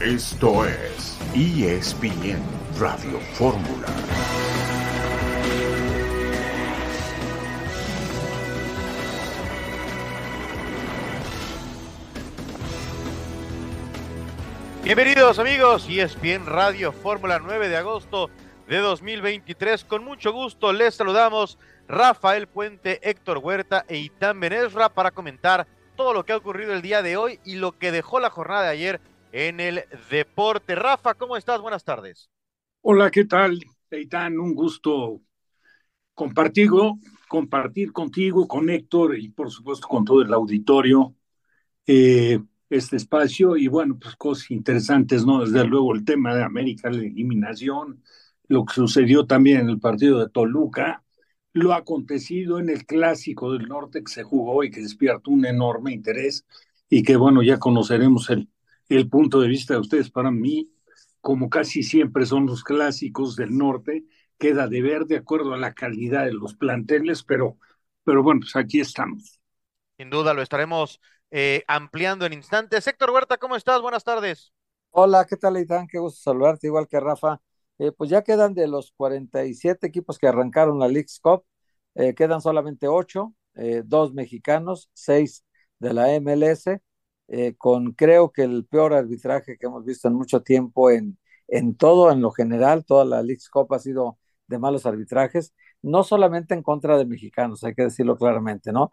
Esto es ESPN Radio Fórmula. Bienvenidos amigos, ESPN Radio Fórmula 9 de agosto de 2023. Con mucho gusto les saludamos Rafael Puente, Héctor Huerta e Itán Benesra para comentar todo lo que ha ocurrido el día de hoy y lo que dejó la jornada de ayer en el deporte. Rafa, ¿cómo estás? Buenas tardes. Hola, ¿qué tal, Itán? Un gusto compartir, compartir contigo, con Héctor y por supuesto con todo el auditorio. Eh, este espacio y bueno, pues cosas interesantes, ¿no? Desde luego el tema de América, la eliminación, lo que sucedió también en el partido de Toluca, lo acontecido en el clásico del norte que se jugó y que despierta un enorme interés y que bueno, ya conoceremos el, el punto de vista de ustedes. Para mí, como casi siempre son los clásicos del norte, queda de ver de acuerdo a la calidad de los planteles, pero, pero bueno, pues aquí estamos. Sin duda lo estaremos eh, ampliando en instantes. Héctor Huerta, ¿cómo estás? Buenas tardes. Hola, ¿qué tal, Itán? Qué gusto saludarte, igual que Rafa. Eh, pues ya quedan de los 47 equipos que arrancaron la League's Cup, eh, quedan solamente 8, dos mexicanos, seis de la MLS, con creo que el peor arbitraje que hemos visto en mucho tiempo en, en todo, en lo general, toda la League's Cup ha sido de malos arbitrajes, no solamente en contra de mexicanos, hay que decirlo claramente, ¿no?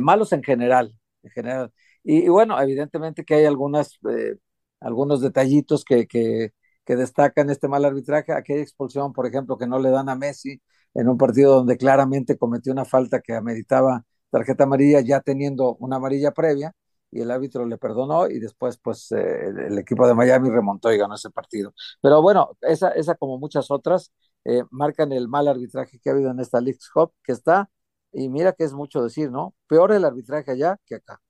malos en general, en general. Y, bueno, evidentemente que hay algunas, eh, algunos detallitos que, que, que, destacan este mal arbitraje. Aquella expulsión, por ejemplo, que no le dan a Messi en un partido donde claramente cometió una falta que ameritaba tarjeta amarilla, ya teniendo una amarilla previa, y el árbitro le perdonó y después pues eh, el equipo de Miami remontó y ganó ese partido. Pero bueno, esa, esa como muchas otras eh, marcan el mal arbitraje que ha habido en esta League Cup, que está y mira que es mucho decir, ¿no? Peor el arbitraje allá que acá.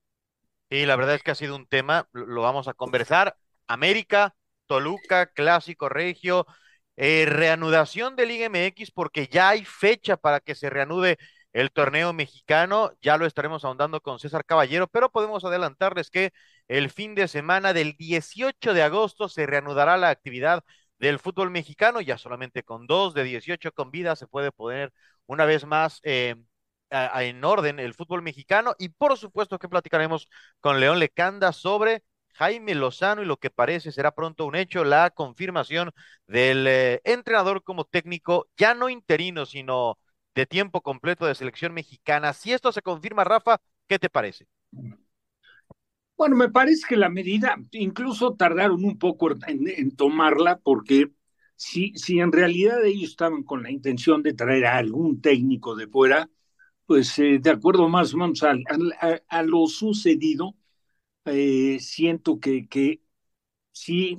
Y la verdad es que ha sido un tema, lo vamos a conversar. América, Toluca, Clásico Regio, eh, reanudación de Liga MX porque ya hay fecha para que se reanude el torneo mexicano. Ya lo estaremos ahondando con César Caballero, pero podemos adelantarles que el fin de semana del 18 de agosto se reanudará la actividad del fútbol mexicano, ya solamente con dos de 18 con vida se puede poner una vez más eh, en orden el fútbol mexicano y por supuesto que platicaremos con León Lecanda sobre Jaime Lozano y lo que parece será pronto un hecho, la confirmación del eh, entrenador como técnico, ya no interino, sino de tiempo completo de selección mexicana. Si esto se confirma, Rafa, ¿qué te parece? Bueno, me parece que la medida, incluso tardaron un poco en, tomarla, porque si, si en realidad ellos estaban con la intención de traer a algún técnico de fuera, pues eh, de acuerdo más o menos a, a, lo sucedido, eh, siento que, que sí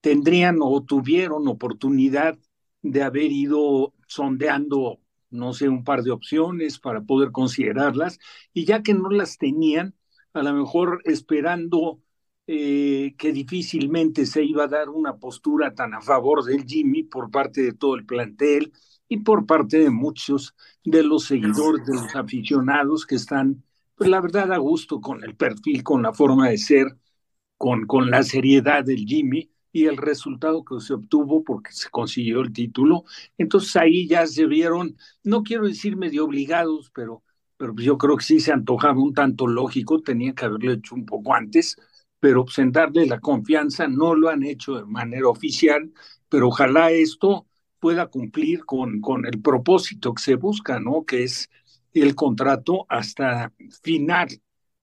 tendrían o tuvieron oportunidad de haber ido sondeando, no sé, un par de opciones para poder considerarlas, y ya que no las tenían, a lo mejor esperando eh, que difícilmente se iba a dar una postura tan a favor del Jimmy por parte de todo el plantel, y por parte de muchos de los seguidores, de los aficionados que están, pues la verdad, a gusto con el perfil, con la forma de ser, con, con la seriedad del Jimmy y el resultado que se obtuvo porque se consiguió el título. Entonces ahí ya se vieron, no quiero decir medio obligados, pero, pero yo creo que sí se antojaba un tanto lógico, tenía que haberlo hecho un poco antes, pero pues en darle la confianza no lo han hecho de manera oficial, pero ojalá esto pueda cumplir con, con el propósito que se busca, ¿no? Que es el contrato hasta final,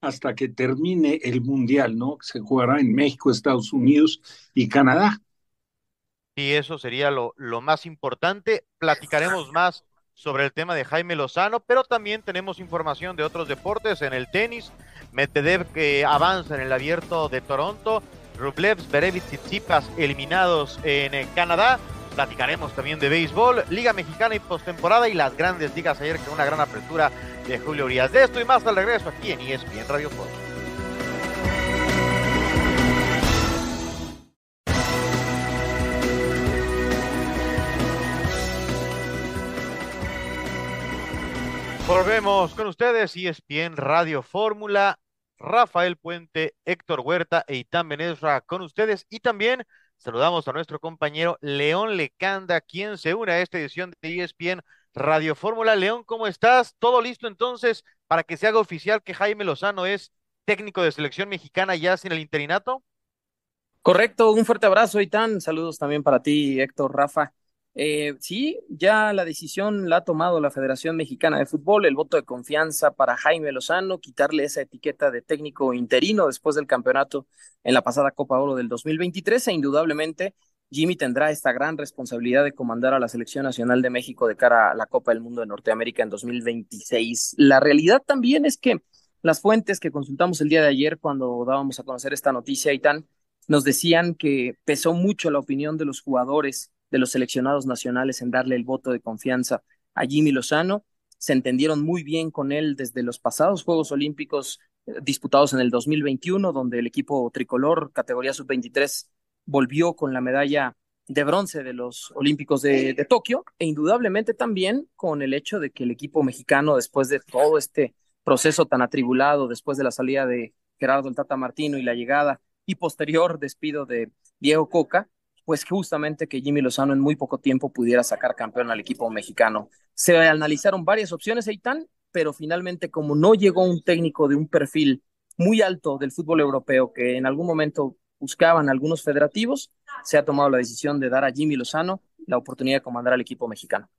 hasta que termine el Mundial, ¿no? Se jugará en México, Estados Unidos y Canadá. Y eso sería lo, lo más importante. Platicaremos más sobre el tema de Jaime Lozano, pero también tenemos información de otros deportes en el tenis. Medvedev que avanza en el abierto de Toronto. Rublev, Zverev y Tsitsipas eliminados en Canadá. Platicaremos también de béisbol, Liga Mexicana y postemporada y las grandes ligas ayer con una gran apertura de Julio Urias. De esto y más al regreso aquí en ESPN Radio Fórmula. Volvemos con ustedes, ESPN Radio Fórmula. Rafael Puente, Héctor Huerta e Itán Benesra con ustedes y también saludamos a nuestro compañero León Lecanda, quien se une a esta edición de ESPN Radio Fórmula. León, ¿cómo estás? ¿Todo listo entonces para que se haga oficial que Jaime Lozano es técnico de selección mexicana ya sin el interinato? Correcto, un fuerte abrazo, Itán. Saludos también para ti, Héctor, Rafa. Eh, sí, ya la decisión la ha tomado la Federación Mexicana de Fútbol, el voto de confianza para Jaime Lozano, quitarle esa etiqueta de técnico interino después del campeonato en la pasada Copa Oro del 2023 e indudablemente Jimmy tendrá esta gran responsabilidad de comandar a la Selección Nacional de México de cara a la Copa del Mundo de Norteamérica en 2026. La realidad también es que las fuentes que consultamos el día de ayer cuando dábamos a conocer esta noticia, Itán, nos decían que pesó mucho la opinión de los jugadores, de los seleccionados nacionales en darle el voto de confianza a Jimmy Lozano. Se entendieron muy bien con él desde los pasados Juegos Olímpicos eh, disputados en el 2021, donde el equipo tricolor, categoría sub-23, volvió con la medalla de bronce de los Olímpicos de, Tokio, e indudablemente también con el hecho de que el equipo mexicano, después de todo este proceso tan atribulado, después de la salida de Gerardo el Tata Martino y la llegada y posterior despido de Diego Coca, pues justamente que Jimmy Lozano en muy poco tiempo pudiera sacar campeón al equipo mexicano. Se analizaron varias opciones, Eitan, pero finalmente como no llegó un técnico de un perfil muy alto del fútbol europeo que en algún momento buscaban algunos federativos, se ha tomado la decisión de dar a Jimmy Lozano la oportunidad de comandar al equipo mexicano.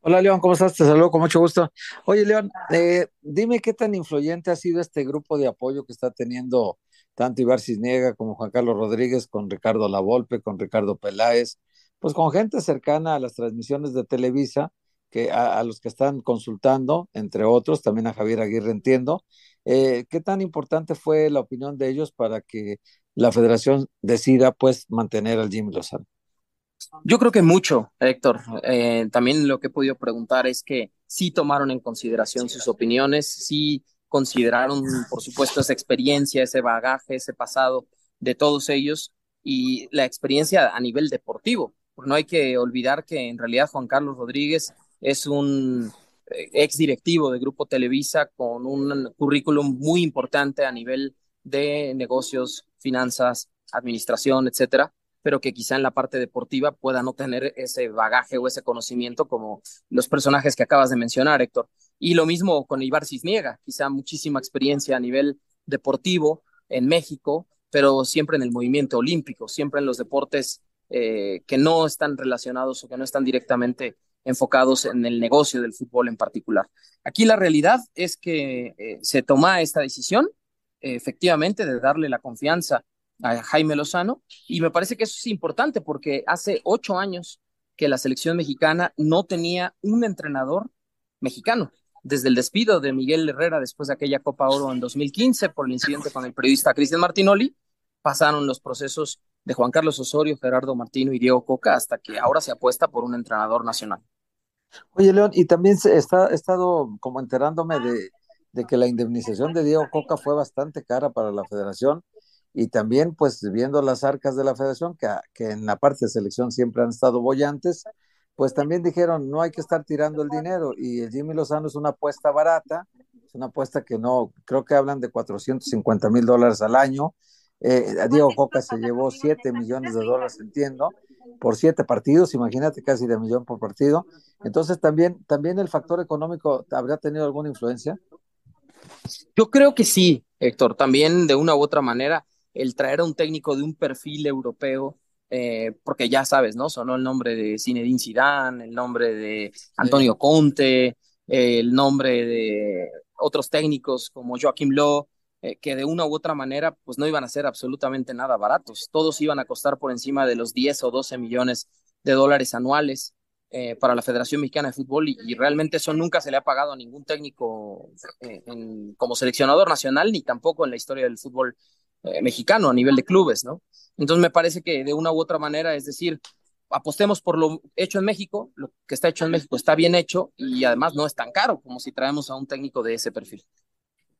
Hola León, ¿cómo estás? Te saludo con mucho gusto. Oye León, eh, dime qué tan influyente ha sido este grupo de apoyo que está teniendo tanto Ibar Cisniega como Juan Carlos Rodríguez, con Ricardo Lavolpe, con Ricardo Peláez, pues con gente cercana a las transmisiones de Televisa, que a, a los que están consultando, entre otros, también a Javier Aguirre entiendo. Eh, ¿Qué tan importante fue la opinión de ellos para que la federación decida pues mantener al Jimmy Lozano? Yo creo que mucho, Héctor. Eh, también lo que he podido preguntar es que sí tomaron en consideración sus opiniones, sí consideraron, por supuesto, esa experiencia, ese bagaje, ese pasado de todos ellos y la experiencia a nivel deportivo. No hay que olvidar que en realidad Juan Carlos Rodríguez es un eh, ex directivo de Grupo Televisa con un currículum muy importante a nivel de negocios, finanzas, administración, etcétera, pero que quizá en la parte deportiva pueda no tener ese bagaje o ese conocimiento como los personajes que acabas de mencionar, Héctor. Y lo mismo con Ibar Cisniega, quizá muchísima experiencia a nivel deportivo en México, pero siempre en el movimiento olímpico, siempre en los deportes eh, que no están relacionados o que no están directamente enfocados en el negocio del fútbol en particular. Aquí la realidad es que eh, se toma esta decisión, eh, efectivamente, de darle la confianza a Jaime Lozano, y me parece que eso es importante porque hace ocho años que la selección mexicana no tenía un entrenador mexicano desde el despido de Miguel Herrera después de aquella Copa Oro en 2015 por el incidente con el periodista Cristian Martinoli, pasaron los procesos de Juan Carlos Osorio, Gerardo Martino y Diego Coca hasta que ahora se apuesta por un entrenador nacional. Oye, León, y también está, he estado como enterándome de, de que la indemnización de Diego Coca fue bastante cara para la federación y también pues viendo las arcas de la federación, que, que en la parte de selección siempre han estado bollantes, pues también dijeron, no hay que estar tirando el dinero y el Jimmy Lozano es una apuesta barata, es una apuesta que no, creo que hablan de 450 mil dólares al año. Eh, Diego Coca se llevó 7 millones de dólares, entiendo, por siete partidos, imagínate casi de millón por partido. Entonces también, también el factor económico habría tenido alguna influencia. Yo creo que sí, Héctor, también de una u otra manera, el traer a un técnico de un perfil europeo eh, porque ya sabes, ¿no? Sonó el nombre de Zinedine Zidane, el nombre de Antonio Conte, eh, el nombre de otros técnicos como Joaquim Lowe, eh, que de una u otra manera pues no iban a ser absolutamente nada baratos. Todos iban a costar por encima de los 10 o 12 millones de dólares anuales para la Federación Mexicana de Fútbol y, y, realmente eso nunca se le ha pagado a ningún técnico en, como seleccionador nacional ni tampoco en la historia del fútbol mexicano a nivel de clubes, ¿no? Entonces me parece que de una u otra manera, es decir, apostemos por lo hecho en México, lo que está hecho en México está bien hecho y además no es tan caro como si traemos a un técnico de ese perfil.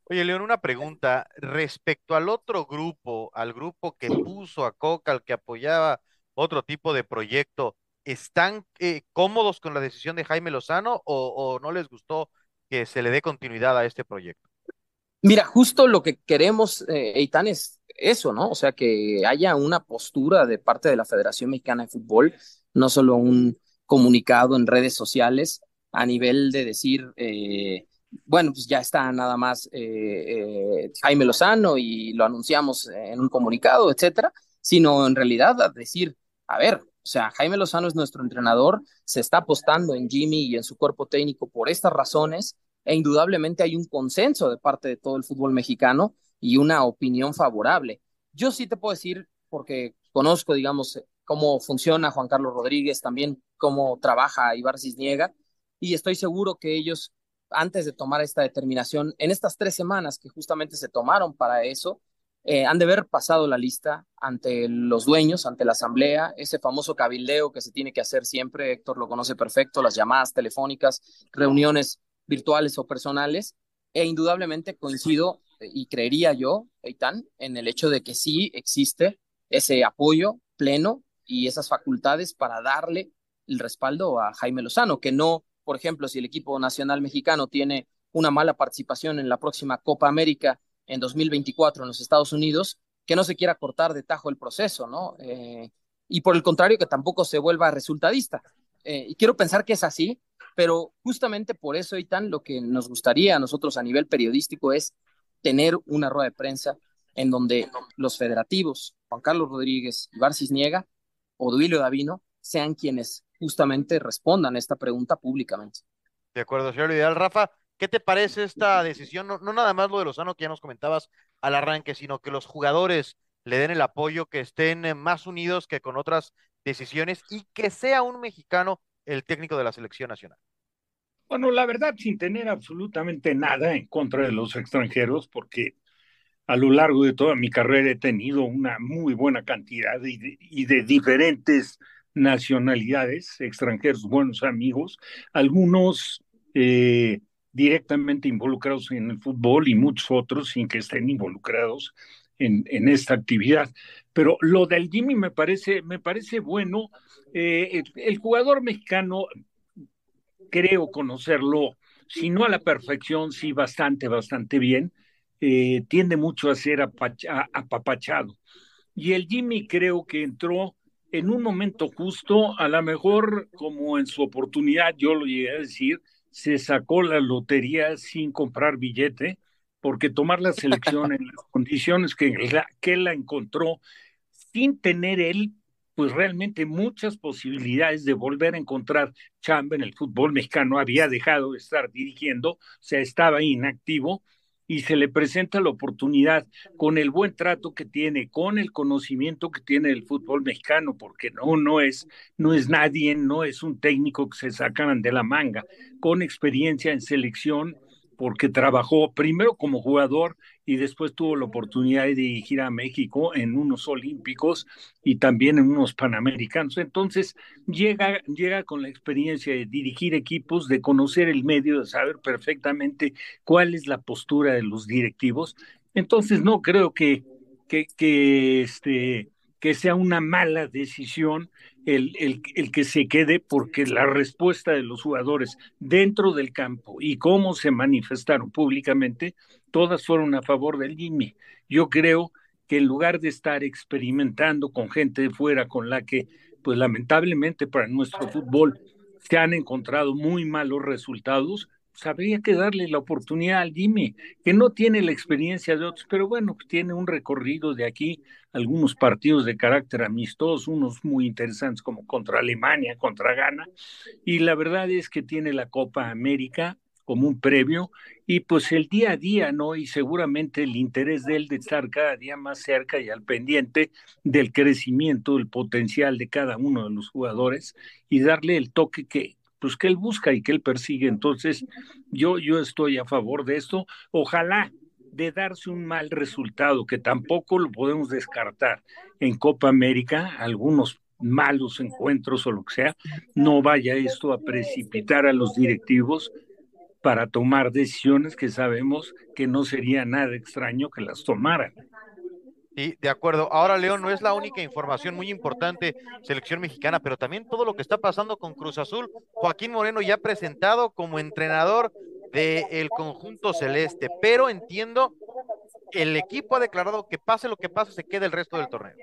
Oye, León, una pregunta respecto al otro grupo, al grupo que puso a Coca, al que apoyaba otro tipo de proyecto, ¿están eh, cómodos con la decisión de Jaime Lozano o no les gustó que se le dé continuidad a este proyecto? Mira, justo lo que queremos, eh, Eitan, es eso, ¿no? O sea, que haya una postura de parte de la Federación Mexicana de Fútbol, no solo un comunicado en redes sociales a nivel de decir, eh, bueno, pues ya está nada más eh, eh, Jaime Lozano y lo anunciamos en un comunicado, etcétera, sino en realidad a decir, a ver, o sea, Jaime Lozano es nuestro entrenador, se está apostando en Jimmy y en su cuerpo técnico por estas razones, e indudablemente hay un consenso de parte de todo el fútbol mexicano y una opinión favorable. Yo sí te puedo decir, porque conozco, digamos, cómo funciona Juan Carlos Rodríguez, también cómo trabaja Ibar Cisniega, y estoy seguro que ellos, antes de tomar esta determinación, en estas tres semanas que justamente se tomaron para eso, eh, han de haber pasado la lista ante los dueños, ante la asamblea, ese famoso cabildeo que se tiene que hacer siempre, Héctor lo conoce perfecto, las llamadas telefónicas, reuniones virtuales o personales, e indudablemente coincido y creería yo, Eitan, en el hecho de que sí existe ese apoyo pleno y esas facultades para darle el respaldo a Jaime Lozano, que no, por ejemplo, si el equipo nacional mexicano tiene una mala participación en la próxima Copa América en 2024 en los Estados Unidos, que no se quiera cortar de tajo el proceso, ¿no? Eh, y por el contrario, que tampoco se vuelva resultadista. Eh, y quiero pensar que es así, pero justamente por eso, Eitan, lo que nos gustaría a nosotros a nivel periodístico es tener una rueda de prensa en donde los federativos, Juan Carlos Rodríguez y Barcis Niega o Duilio Davino, sean quienes justamente respondan a esta pregunta públicamente. De acuerdo, señor Ideal. Rafa, ¿qué te parece esta decisión? No, no nada más lo de Lozano que ya nos comentabas al arranque, sino que los jugadores le den el apoyo, que estén más unidos que con otras decisiones y que sea un mexicano el técnico de la selección nacional. Bueno, la verdad, sin tener absolutamente nada en contra de los extranjeros, porque a lo largo de toda mi carrera he tenido una muy buena cantidad y de, diferentes nacionalidades, extranjeros, buenos amigos, algunos eh, directamente involucrados en el fútbol y muchos otros sin que estén involucrados en, en esta actividad. Pero lo del Jimmy me parece, me parece bueno. Eh, el jugador mexicano creo conocerlo, si no a la perfección, sí bastante, bastante bien, eh, tiende mucho a ser apapachado. Y el Jimmy creo que entró en un momento justo, a lo mejor como en su oportunidad, yo lo llegué a decir, se sacó la lotería sin comprar billete, porque tomar la selección en las condiciones que, que él la encontró, sin tener él pues realmente muchas posibilidades de volver a encontrar chamba en el fútbol mexicano. Había dejado de estar dirigiendo, o sea, estaba inactivo y se le presenta la oportunidad con el buen trato que tiene, con el conocimiento que tiene del fútbol mexicano, porque no, no es, no es nadie, no es un técnico que se sacan de la manga, con experiencia en selección, porque trabajó primero como jugador y después tuvo la oportunidad de dirigir a México en unos olímpicos y también en unos panamericanos. Entonces llega, llega con la experiencia de dirigir equipos, de conocer el medio, de saber perfectamente cuál es la postura de los directivos. Entonces no creo que, que, que este, que sea una mala decisión el, el, el, que se quede porque la respuesta de los jugadores dentro del campo y cómo se manifestaron públicamente, todas fueron a favor del Jimmy. Yo creo que en lugar de estar experimentando con gente de fuera con la que, pues lamentablemente para nuestro fútbol se han encontrado muy malos resultados, habría que darle la oportunidad al Jimmy, que no tiene la experiencia de otros, pero bueno, tiene un recorrido de aquí, algunos partidos de carácter amistoso, unos muy interesantes como contra Alemania, contra Ghana, y la verdad es que tiene la Copa América como un previo, y pues el día a día, ¿no? Y seguramente el interés de él de estar cada día más cerca y al pendiente del crecimiento, del potencial de cada uno de los jugadores y darle el toque que, pues que él busca y que él persigue. Entonces, yo, yo estoy a favor de esto. Ojalá de darse un mal resultado, que tampoco lo podemos descartar en Copa América, algunos malos encuentros o lo que sea, no vaya esto a precipitar a los directivos para tomar decisiones que sabemos que no sería nada extraño que las tomaran. Sí, de acuerdo. Ahora, León, no es la única información muy importante, selección mexicana, pero también todo lo que está pasando con Cruz Azul. Joaquín Moreno ya presentado como entrenador del conjunto celeste, pero entiendo el equipo ha declarado que pase lo que pase, se quede el resto del torneo.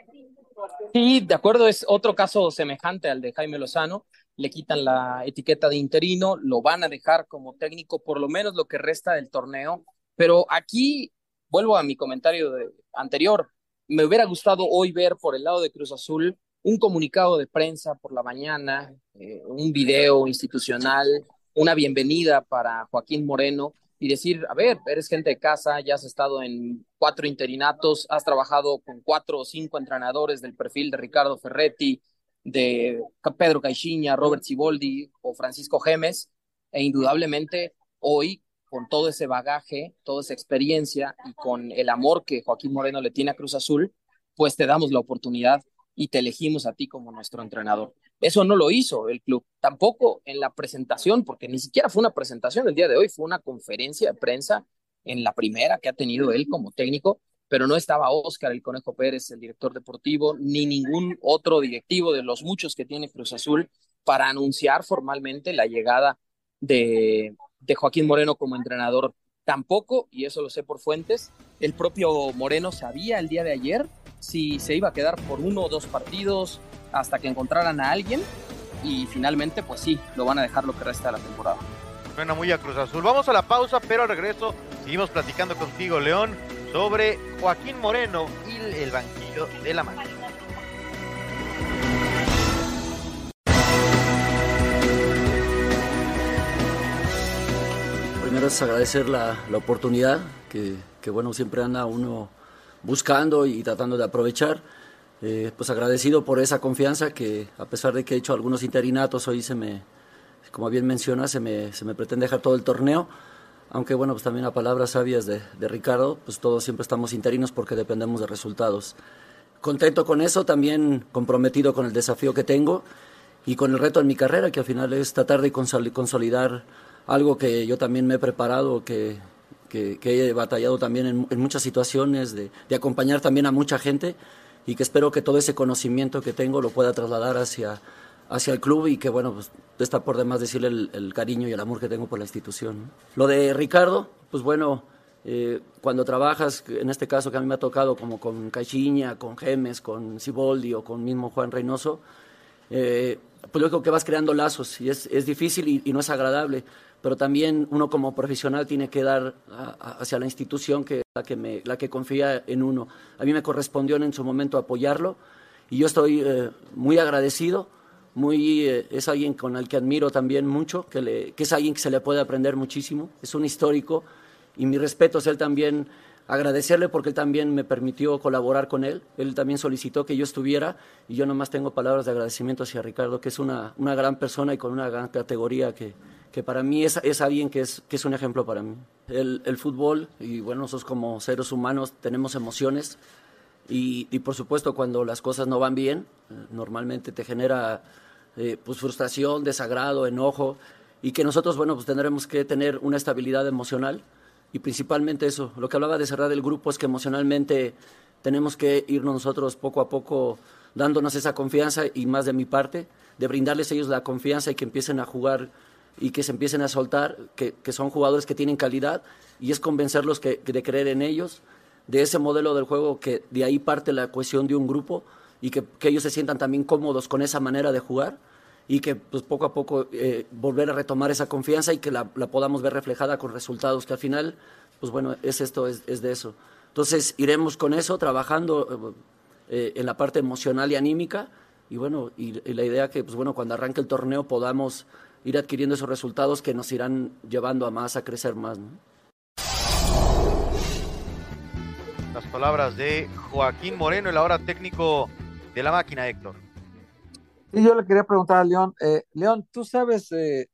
Sí, de acuerdo, es otro caso semejante al de Jaime Lozano. Le quitan la etiqueta de interino, lo van a dejar como técnico por lo menos lo que resta del torneo. Pero aquí vuelvo a mi comentario anterior. Me hubiera gustado hoy ver por el lado de Cruz Azul un comunicado de prensa por la mañana, eh, un video institucional, una bienvenida para Joaquín Moreno y decir, a ver, eres gente de casa, ya has estado en cuatro interinatos, has trabajado con cuatro o cinco entrenadores del perfil de Ricardo Ferretti, de Pedro Caixinha, Robert Ciboldi o Francisco Gemes, e indudablemente hoy, con todo ese bagaje, toda esa experiencia y con el amor que Joaquín Moreno le tiene a Cruz Azul, pues te damos la oportunidad y te elegimos a ti como nuestro entrenador. Eso no lo hizo el club, tampoco en la presentación, porque ni siquiera fue una presentación el día de hoy, fue una conferencia de prensa en la primera que ha tenido él como técnico, pero no estaba Oscar el Conejo Pérez, el director deportivo, ni ningún otro directivo de los muchos que tiene Cruz Azul para anunciar formalmente la llegada de, de Joaquín Moreno como entrenador. Tampoco, y eso lo sé por fuentes, el propio Moreno sabía el día de ayer si se iba a quedar por uno o dos partidos hasta que encontraran a alguien y finalmente pues sí, lo van a dejar lo que resta de la temporada. Suena muy a Cruz Azul. Vamos a la pausa, pero al regreso seguimos platicando contigo, León, sobre Joaquín Moreno y el banquillo de la máquina. Es agradecer la, la oportunidad que, que, bueno, siempre anda uno buscando y tratando de aprovechar. Eh, pues agradecido por esa confianza que a pesar de que he hecho algunos interinatos, hoy se me, como bien menciona, se me, se me pretende dejar todo el torneo. Aunque bueno, pues también a palabras sabias de, de Ricardo, pues todos siempre estamos interinos porque dependemos de resultados. Contento con eso, también comprometido con el desafío que tengo y con el reto en mi carrera, que al final es tratar de consolidar algo que yo también me he preparado, que, que, he batallado también en, muchas situaciones, de, acompañar también a mucha gente y que espero que todo ese conocimiento que tengo lo pueda trasladar hacia, hacia el club y que, bueno, pues está por demás decirle el, cariño y el amor que tengo por la institución. Lo de Ricardo, pues bueno, eh, cuando trabajas, en este caso que a mí me ha tocado como con Caixinha, con Gemes, con Ciboldi o con mismo Juan Reynoso, eh, pues yo creo que vas creando lazos y es, es difícil y, no es agradable pero también uno como profesional tiene que dar hacia la institución que la que me, la que confía en uno. A mí me correspondió en su momento apoyarlo y yo estoy eh, muy agradecido, muy eh, es alguien con el que admiro también mucho, que, le, que es alguien que se le puede aprender muchísimo, es un histórico y mi respeto es él también agradecerle porque él también me permitió colaborar con él. Él también solicitó que yo estuviera y yo nomás tengo palabras de agradecimiento hacia Ricardo, que es una, una gran persona y con una gran categoría que, que para mí es, es alguien que es, que es un ejemplo para mí. El, el, fútbol, y bueno, nosotros como seres humanos tenemos emociones y, y por supuesto cuando las cosas no van bien, eh, normalmente te genera eh, pues frustración, desagrado, enojo y que nosotros, bueno, pues tendremos que tener una estabilidad emocional y principalmente eso, lo que hablaba de cerrar el grupo es que emocionalmente tenemos que irnos nosotros poco a poco dándonos esa confianza y más de mi parte, de brindarles a ellos la confianza y que empiecen a jugar y que se empiecen a soltar, que, que son jugadores que tienen calidad y es convencerlos que, de creer en ellos, de ese modelo del juego que de ahí parte la cohesión de un grupo y que, que ellos se sientan también cómodos con esa manera de jugar y que pues poco a poco eh, volver a retomar esa confianza y que la, la, podamos ver reflejada con resultados, que al final, pues bueno, es esto, es, es de eso. Entonces iremos con eso, trabajando eh, en la parte emocional y anímica, y bueno, y, y, la idea que, pues bueno, cuando arranque el torneo podamos ir adquiriendo esos resultados que nos irán llevando a más, a crecer más. ¿no? Las palabras de Joaquín Moreno, el ahora técnico de la máquina, Héctor. Y yo le quería preguntar a León, eh, León, tú sabes, eh,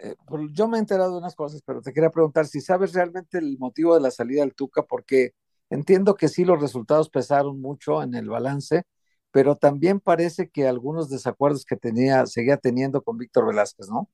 eh, yo me he enterado de unas cosas, pero te quería preguntar si sabes realmente el motivo de la salida del Tuca, porque entiendo que sí los resultados pesaron mucho en el balance, pero también parece que algunos desacuerdos que tenía, seguía teniendo con Víctor Velázquez, ¿no?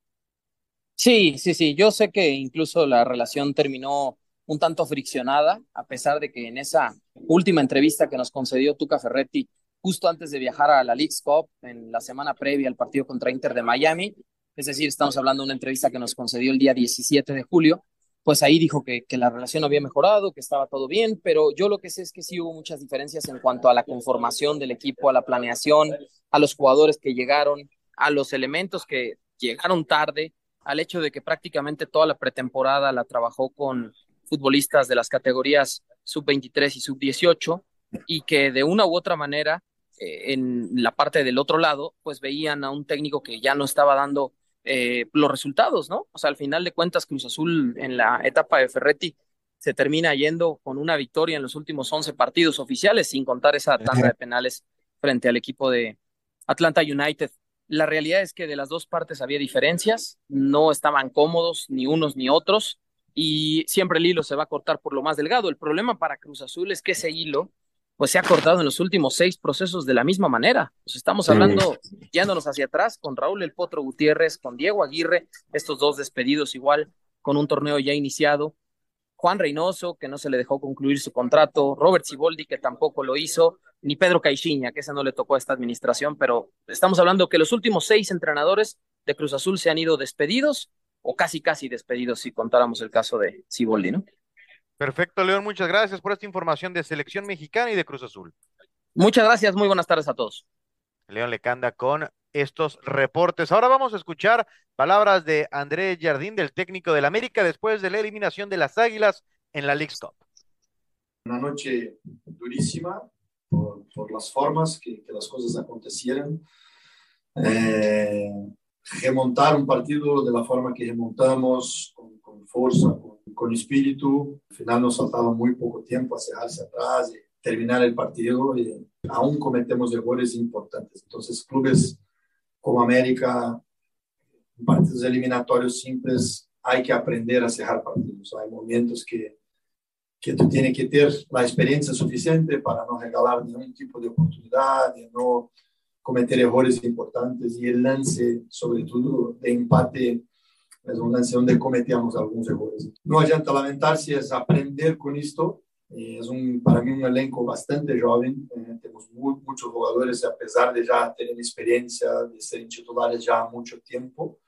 Sí, sí, sí, yo sé que incluso la relación terminó un tanto friccionada, a pesar de que en esa última entrevista que nos concedió Tuca Ferretti, justo antes de viajar a la League's Cup, en la semana previa al partido contra Inter de Miami, es decir, estamos hablando de una entrevista que nos concedió el día 17 de julio, pues ahí dijo que, la relación había mejorado, que estaba todo bien, pero yo lo que sé es que sí hubo muchas diferencias en cuanto a la conformación del equipo, a la planeación, a los jugadores que llegaron, a los elementos que llegaron tarde, al hecho de que prácticamente toda la pretemporada la trabajó con futbolistas de las categorías sub-23 y sub-18 y que de una u otra manera eh, en la parte del otro lado pues veían a un técnico que ya no estaba dando eh, los resultados, ¿no? O sea, al final de cuentas, Cruz Azul en la etapa de Ferretti se termina yendo con una victoria en los últimos 11 partidos oficiales, sin contar esa tanda de penales frente al equipo de Atlanta United. La realidad es que de las dos partes había diferencias, no estaban cómodos ni unos ni otros, y siempre el hilo se va a cortar por lo más delgado. El problema para Cruz Azul es que ese hilo pues se ha cortado en los últimos seis procesos de la misma manera. Pues estamos hablando, yéndonos hacia atrás, con Raúl El Potro Gutiérrez, con Diego Aguirre, estos dos despedidos igual, con un torneo ya iniciado. Juan Reynoso, que no se le dejó concluir su contrato, Robert Ciboldi, que tampoco lo hizo, ni Pedro Caixinha, que ese no le tocó a esta administración, pero estamos hablando que los últimos seis entrenadores de Cruz Azul se han ido despedidos, o casi casi despedidos, si contáramos el caso de Ciboldi, ¿no? Perfecto, León, muchas gracias por esta información de selección mexicana y de Cruz Azul. Muchas gracias, muy buenas tardes a todos. León Lecanda con estos reportes. Ahora vamos a escuchar palabras de André Jardín, del técnico del América, después de la eliminación de las Águilas en la League Cup. Una noche durísima por, por las formas que, que, las cosas acontecieran. Eh, remontar un partido de la forma que remontamos, con, con fuerza, con con espíritu. Al final nos faltaba muy poco tiempo a cerrarse atrás y terminar el partido y aún cometemos errores importantes. Entonces, clubes como América, partidos eliminatorios simples, hay que aprender a cerrar partidos. Hay momentos que, que tú tienes que tener la experiencia suficiente para no regalar ningún tipo de oportunidad, de no cometer errores importantes y el lance, sobre todo de empate es un lance donde cometíamos algunos errores. No adianta lamentarse, es aprender con esto. Eh, es un, para mí un elenco bastante joven, eh, tenemos muy, muchos jugadores, a pesar de ya tener experiencia, de ser titulares ya mucho tiempo,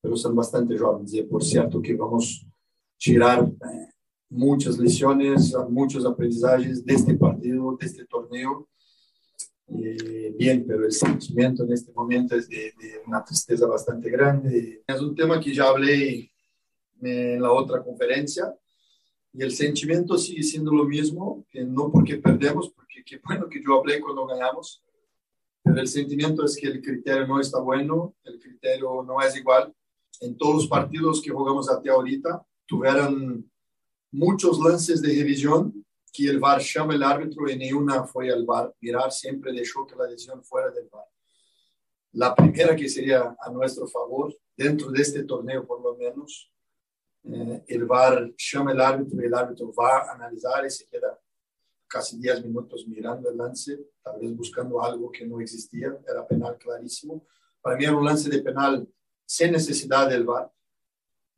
pero son bastante jóvenes. Y por cierto que vamos a tirar eh, muchas lecciones, muchos aprendizajes de este partido, de este torneo, eh, bien, pero el sentimiento en este momento es de, de, una tristeza bastante grande. Es un tema que ya hablé en la otra conferencia y el sentimiento sigue siendo lo mismo, que no porque perdemos, porque qué bueno que yo hablé cuando ganamos, pero el sentimiento es que el criterio no está bueno, el criterio no es igual. En todos los partidos que jugamos hasta ahorita, tuvieron muchos lances de revisión que el VAR llama el árbitro y ni una fue al VAR. Mirar siempre dejó que la decisión fuera del VAR. La primera que sería a nuestro favor, dentro de este torneo por lo menos, eh, el VAR llama el árbitro y el árbitro va a analizar y se queda casi 10 minutos mirando el lance, tal vez buscando algo que no existía, era penal clarísimo. Para mí era un lance de penal sin necesidad del VAR.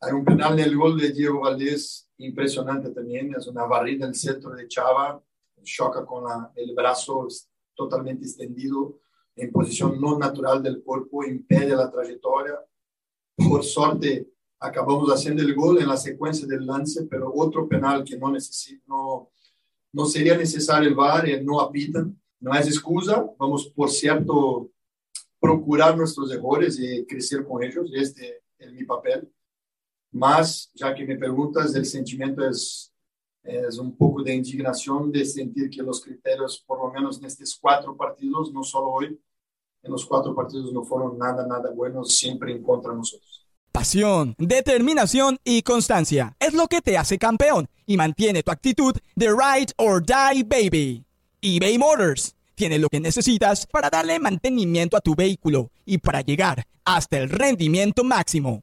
Hay un penal en el gol de Diego Valdés impresionante también, es una barrida en el centro de Chava, choca con la, el brazo totalmente extendido en posición no natural del cuerpo, impide la trayectoria. Por suerte, acabamos haciendo el gol en la secuencia del lance, pero otro penal que no, no, no sería necesario el VAR, no apitan, no es excusa, vamos, por cierto, procurar nuestros errores y crecer con ellos, este es mi papel mas, já que me perguntas, o sentimento é, é um pouco de indignação de sentir que os critérios, por lo menos nestes quatro partidos, não só hoje, nos quatro partidos não foram nada, nada buenos, sempre em contra nós. Pasión, determinación y constancia es lo que te hace campeón y mantiene tu actitud de ride or die baby. eBay Motors tiene lo que necesitas para darle mantenimiento a tu vehículo y para llegar hasta el rendimiento máximo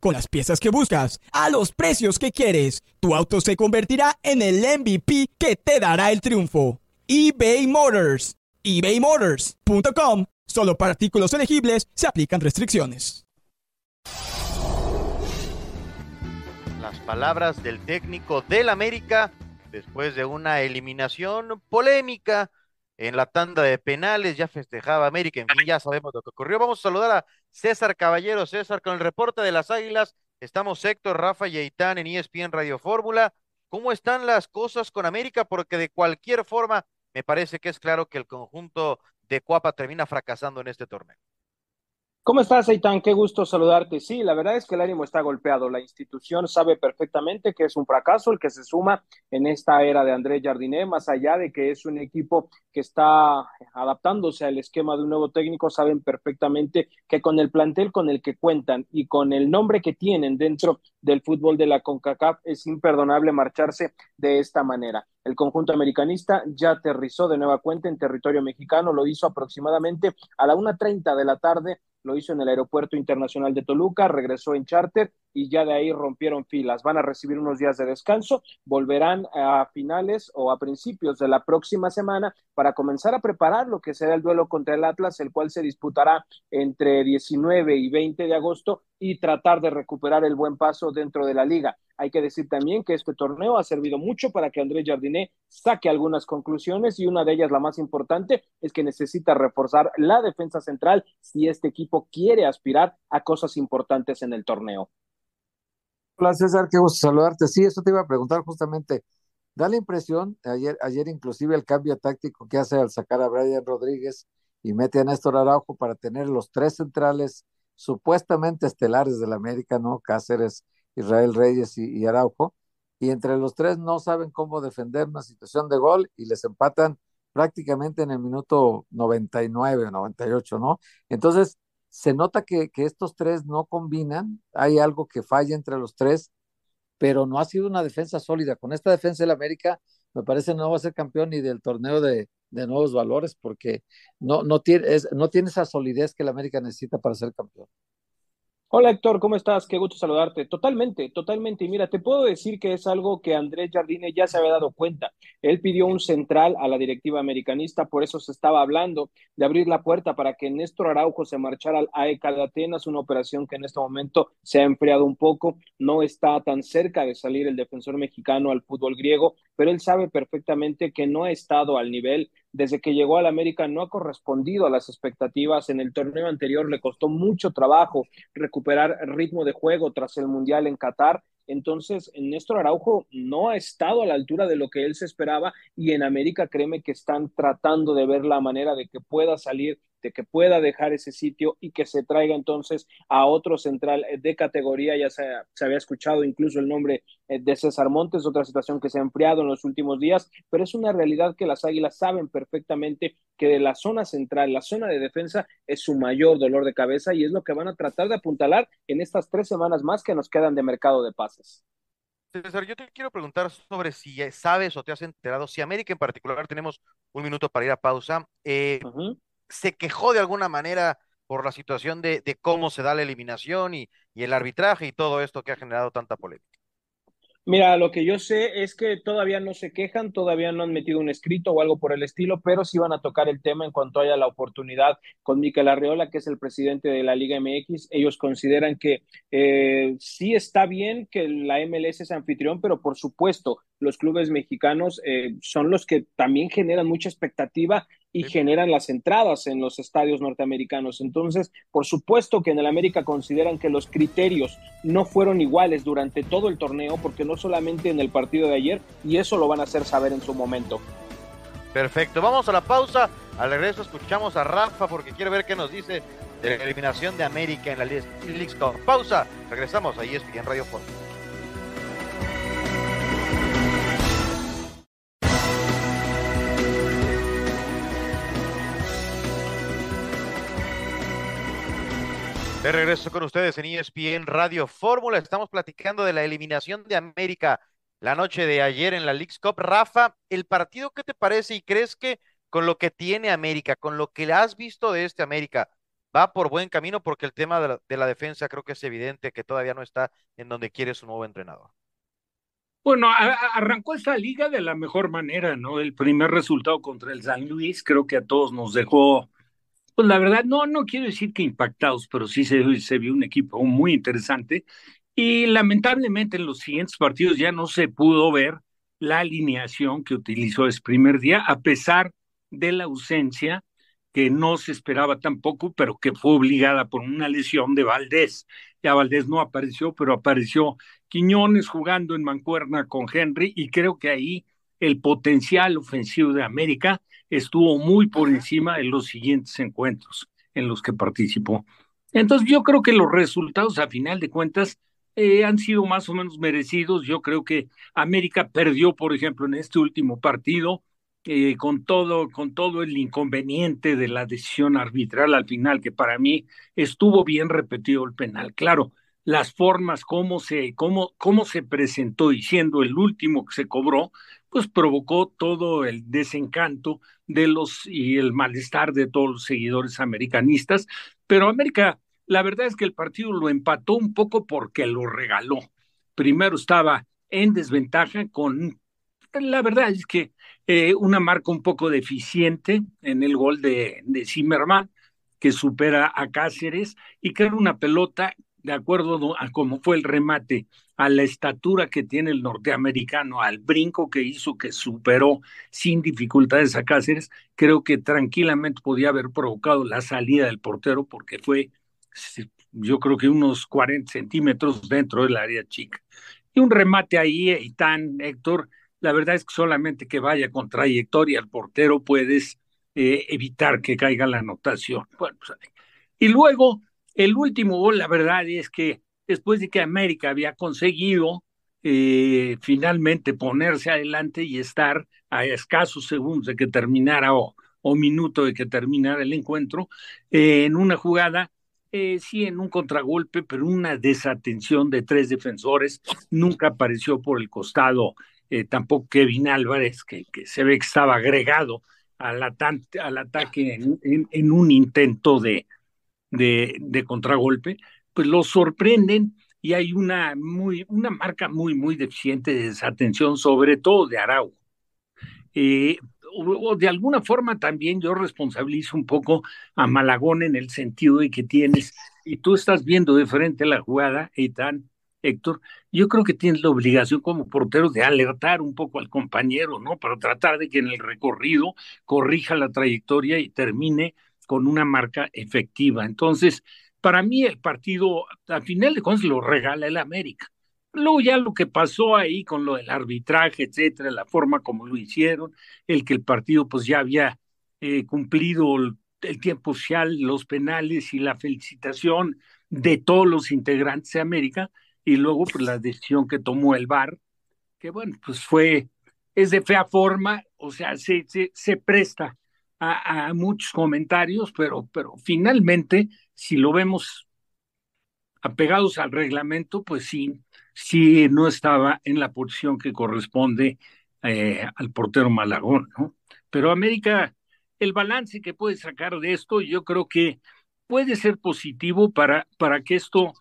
Con las piezas que buscas, a los precios que quieres, tu auto se convertirá en el MVP que te dará el triunfo. eBay Motors. ebaymotors.com. Solo para artículos elegibles se aplican restricciones. Las palabras del técnico del América después de una eliminación polémica en la tanda de penales, ya festejaba América, en fin, ya sabemos lo que ocurrió. Vamos a saludar a César Caballero. César, con el reporte de las Águilas, estamos Héctor, Rafa y Aitán en ESPN Radio Fórmula. ¿Cómo están las cosas con América? Porque de cualquier forma, me parece que es claro que el conjunto de Cuapa termina fracasando en este torneo. ¿Cómo estás, Aitán? Qué gusto saludarte. Sí, la verdad es que el ánimo está golpeado. La institución sabe perfectamente que es un fracaso el que se suma en esta era de Andrés Jardiné, más allá de que es un equipo que está adaptándose al esquema de un nuevo técnico, saben perfectamente que con el plantel con el que cuentan y con el nombre que tienen dentro del fútbol de la CONCACAF es imperdonable marcharse de esta manera. El conjunto americanista ya aterrizó de nueva cuenta en territorio mexicano, lo hizo aproximadamente a la 1.30 de la tarde lo hizo en el Aeropuerto Internacional de Toluca, regresó en charter y ya de ahí rompieron filas. Van a recibir unos días de descanso, volverán a finales o a principios de la próxima semana para comenzar a preparar lo que será el duelo contra el Atlas, el cual se disputará entre 19 y 20 de agosto y tratar de recuperar el buen paso dentro de la liga. Hay que decir también que este torneo ha servido mucho para que Andrés Jardiné saque algunas conclusiones y una de ellas, la más importante, es que necesita reforzar la defensa central si este equipo quiere aspirar a cosas importantes en el torneo. Hola César, qué gusto saludarte. Sí, eso te iba a preguntar justamente. Da la impresión, ayer, ayer inclusive el cambio táctico que hace al sacar a Brian Rodríguez y mete a Néstor Araujo para tener los tres centrales supuestamente estelares del América, ¿no? Cáceres, Israel Reyes y, Araujo. Y entre los tres no saben cómo defender una situación de gol y les empatan prácticamente en el minuto 99 o 98, ¿no? Entonces, se nota que, estos tres no combinan, hay algo que falla entre los tres, pero no ha sido una defensa sólida. Con esta defensa del América, me parece no va a ser campeón ni del torneo de, nuevos valores, porque no, no, tiene, no tiene esa solidez que el América necesita para ser campeón. Hola Héctor, ¿cómo estás? Qué gusto saludarte. Totalmente, totalmente. Y mira, te puedo decir que es algo que Andrés Jardine ya se había dado cuenta. Él pidió un central a la directiva americanista, por eso se estaba hablando de abrir la puerta para que Néstor Araujo se marchara al AEK de Atenas, una operación que en este momento se ha enfriado un poco. No está tan cerca de salir el defensor mexicano al fútbol griego, pero él sabe perfectamente que no ha estado al nivel desde que llegó al América no ha correspondido a las expectativas. En el torneo anterior le costó mucho trabajo recuperar ritmo de juego tras el Mundial en Qatar. Entonces, Néstor Araujo no ha estado a la altura de lo que él se esperaba y en América créeme que están tratando de ver la manera de que pueda salir que pueda dejar ese sitio y que se traiga entonces a otro central eh, de categoría. Ya se, se había escuchado incluso el nombre eh, de César Montes, otra situación que se ha enfriado en los últimos días, pero es una realidad que las Águilas saben perfectamente que de la zona central, la zona de defensa, es su mayor dolor de cabeza y es lo que van a tratar de apuntalar en estas tres semanas más que nos quedan de mercado de pases. César, yo te quiero preguntar sobre si sabes o te has enterado, si América en particular, tenemos un minuto para ir a pausa, eh, se quejó de alguna manera por la situación de, cómo se da la eliminación y, el arbitraje y todo esto que ha generado tanta polémica. Mira, lo que yo sé es que todavía no se quejan, todavía no han metido un escrito o algo por el estilo, pero sí van a tocar el tema en cuanto haya la oportunidad con Miquel Arreola, que es el presidente de la Liga MX. Ellos consideran que eh, sí está bien que la MLS es anfitrión, pero por supuesto los clubes mexicanos eh, son los que también generan mucha expectativa y generan las entradas en los estadios norteamericanos. Entonces, por supuesto que en el América consideran que los criterios no fueron iguales durante todo el torneo, porque no solamente en el partido de ayer, y eso lo van a hacer saber en su momento. Perfecto, vamos a la pausa. Al regreso escuchamos a Rafa porque quiero ver qué nos dice de la eliminación de América en la League Cup. Pausa, regresamos ahí en Radio Fórmula. De regreso con ustedes en ESPN Radio Fórmula. Estamos platicando de la eliminación de América la noche de ayer en la League's Cup. Rafa, ¿el partido qué te parece y crees que con lo que tiene América, con lo que has visto de este América, va por buen camino porque el tema de la, de la defensa creo que es evidente que todavía no está en donde quiere su nuevo entrenador. Bueno, arrancó esta liga de la mejor manera, ¿no? El primer resultado contra el San Luis creo que a todos nos dejó, pues la verdad, no, no quiero decir que impactados, pero sí se, se vio un equipo muy interesante. Y lamentablemente en los siguientes partidos ya no se pudo ver la alineación que utilizó ese primer día, a pesar de la ausencia que no se esperaba tampoco, pero que fue obligada por una lesión de Valdés. Ya Valdés no apareció, pero apareció Quiñones jugando en mancuerna con Henry y creo que ahí el potencial ofensivo de América estuvo muy por encima de los siguientes encuentros en los que participó. Entonces yo creo que los resultados a final de cuentas eh, han sido más o menos merecidos. Yo creo que América perdió, por ejemplo, en este último partido eh, con todo, con todo el inconveniente de la decisión arbitral al final, que para mí estuvo bien repetido el penal. Claro, las formas, cómo se, cómo, cómo se presentó y siendo el último que se cobró, pues provocó todo el desencanto de los y el malestar de todos los seguidores americanistas. Pero América, la verdad es que el partido lo empató un poco porque lo regaló. Primero estaba en desventaja con la verdad es que eh, una marca un poco deficiente en el gol de, de Zimmerman, que supera a Cáceres, y que era una pelota, de acuerdo a cómo fue el remate, a la estatura que tiene el norteamericano, al brinco que hizo, que superó sin dificultades a Cáceres, creo que tranquilamente podía haber provocado la salida del portero, porque fue, yo creo que unos 40 centímetros dentro del área chica. Y un remate ahí, y tan, Héctor, la verdad es que solamente que vaya con trayectoria al portero puedes eh, evitar que caiga la anotación. Bueno, pues, y luego, el último gol, la verdad es que después de que América había conseguido eh, finalmente ponerse adelante y estar a escasos segundos de que terminara o, o minuto de que terminara el encuentro, eh, en una jugada sí, en un contragolpe, pero una desatención de tres defensores, nunca apareció por el costado eh, tampoco Kevin Álvarez, que, se ve que estaba agregado al, al ataque en, un intento de, contragolpe, pues lo sorprenden y hay una, muy, una marca muy, muy deficiente de desatención, sobre todo de Arau. Eh, o, de alguna forma también yo responsabilizo un poco a Malagón en el sentido de que tienes, y tú estás viendo de frente la jugada, Eitan, Héctor, yo creo que tienes la obligación como portero de alertar un poco al compañero, ¿no? Para tratar de que en el recorrido corrija la trayectoria y termine con una marca efectiva. Entonces, para mí el partido, al final de cuentas, lo regala el América. Luego ya lo que pasó ahí con lo del arbitraje, etcétera, la forma como lo hicieron, el que el partido pues ya había eh, cumplido el, el tiempo social, los penales y la felicitación de todos los integrantes de América, y luego pues, la decisión que tomó el VAR, que bueno, pues fue, es de fea forma, o sea, se, se, se presta a, a, muchos comentarios, pero, pero finalmente, si lo vemos apegados al reglamento, pues sí, sí no estaba en la posición que corresponde eh, al portero Malagón, ¿no? Pero América, el balance que puede sacar de esto, yo creo que puede ser positivo para, para que esto